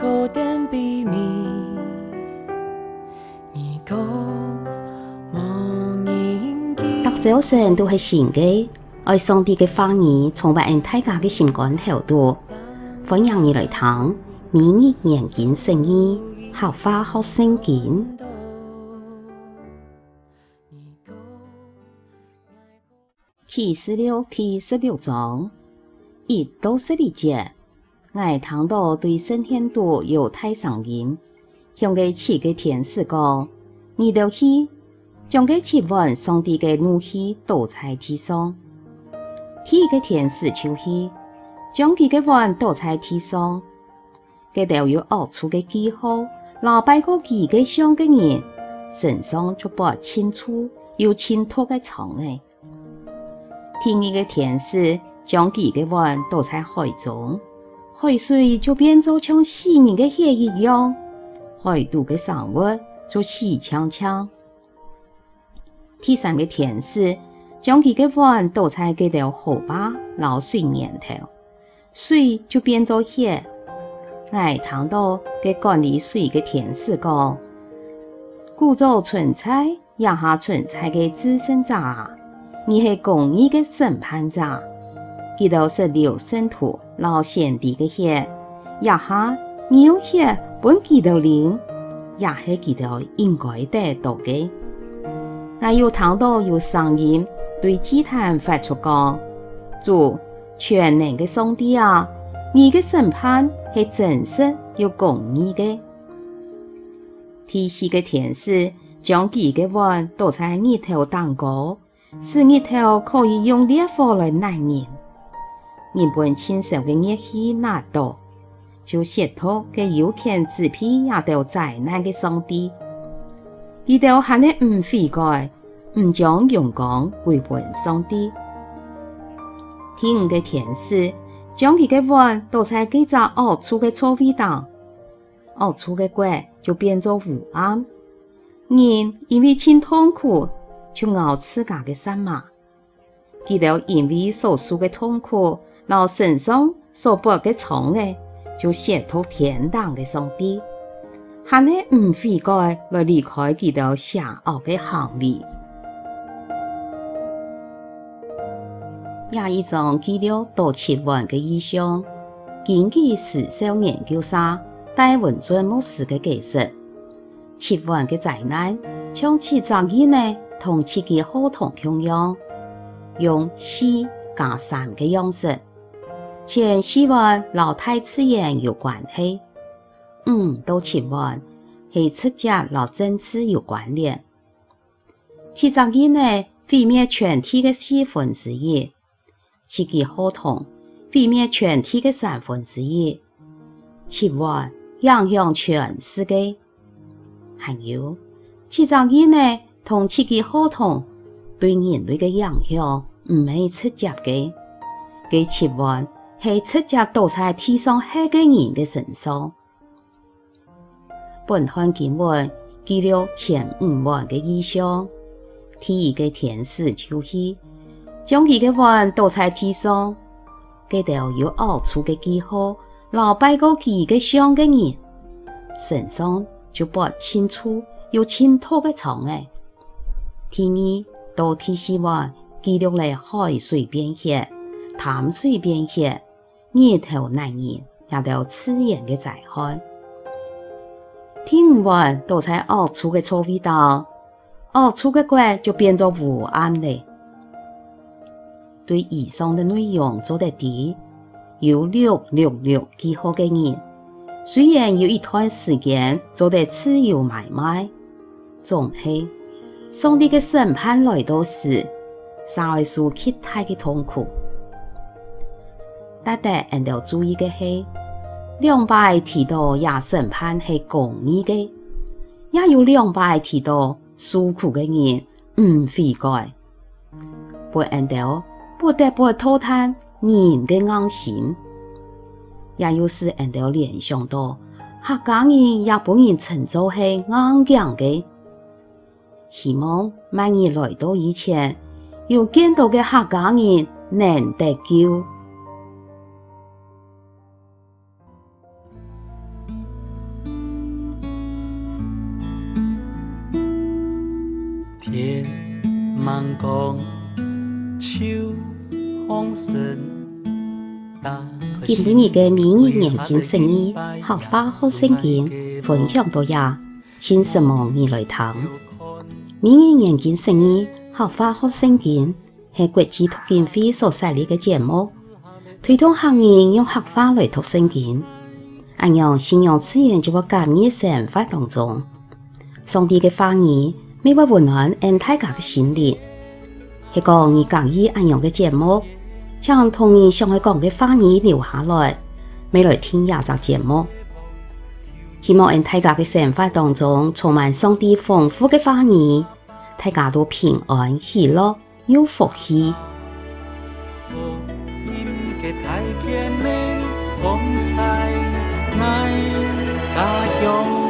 后点秘密，你都是新嘅，爱上帝嘅话语，充满人大家嘅心肝头度。欢迎你来听，每日研经圣经，学话学圣经。启示录第十六章一到十二节，我听到对圣天都有大声音，向个七个天使讲：你哋去，将个七万上帝嘅怒气倒在地上。第一个天使就去，将佢个碗倒在地上，佢哋有恶处嘅记号，老拜过几个像嘅人身上就不清楚，有清脱嘅虫诶。第二个天使将几个碗倒在海中，海水就变做像死人的血一样，海度的生物就死呛呛。第三个天使将几个碗倒在几条河坝捞水源头，水就变做血。我听到给管理水的天使讲：故作存在，也下存在的至圣者。你是公益的审判长，佢都是流圣徒老先帝的血，一下你有血本佢都领，也是佢都应该得到的。我有听到有声音对祭坛发出讲：主全能的上帝啊，你的审判是真实又公义的。第四个天使将几个碗倒在日头当中。是日头可以用烈火来燃人，人本亲手的热气拿到，就亵渎嘅有权支配也到灾难嘅上帝，佢哋还系唔悔改，唔将荣光归还上帝。第五个天使将佢嘅碗倒在几只恶处嘅座位上，恶处嘅鬼就变做乌暗，人因为真痛苦。就咬自家的山马，记得因为所受的痛苦，然后身上所播的虫诶，就亵渎天堂的上帝，还是唔悔改来离开记得邪恶的行为。也一种记录到七万的异象，根据时效研究者戴文尊牧师的解释，七万的灾难从七十亿呢？同七个河童同样，用四加三的样式，前四万老太自然有关系，五到七万系直接老政治有关联。七十亿内毁灭全体的四分之一，七个合同毁灭全体的三分之一，七万影响全世界，还有七十亿内。同七个合同对人类的影响唔系直接的，佢七万系直接倒在地上黑个人的身上。本段经文记录前五万的异象，第一个天使就去将佢个碗倒在地上，佢哋有恶处的记号，老拜过几个像的人身上就不清楚有清透的虫诶。第二到第四万记录了海水变血、淡水变血、日头难燃，也都自然的灾害。第五万都在恶处的座位上，恶处的鬼就变作无暗了。对以上的内容做得对，有六六六记号的人，虽然有一段时间做得自由买卖，总系。上帝的审判来到时，三位数极大的痛苦。但得人要注意的是，两百提到也审判是公义的，也有两百提到受苦的人唔悔改，不人要不得不拖叹人的硬心，也有时人要联想到客家人也不能称作是硬强的。希望万一来到以前，有更多嘅客家人能得救。今日嘅明日眼镜生意，客话好生意，分享到呀，请什么你来听。明日眼镜生意，客话好生意，系国际读经会所设立嘅节目，推动客人用客话来读圣经。按样信仰自然就会加入生活当中。上帝嘅话语，每晚温暖俺大家的心灵。一个你讲义安样的节目，想童你想要讲的话语留下来，每来听亚集节目。希望俺大家的生活当中充满上帝丰富的话语，大家都平安喜乐有福气。风采，爱大勇。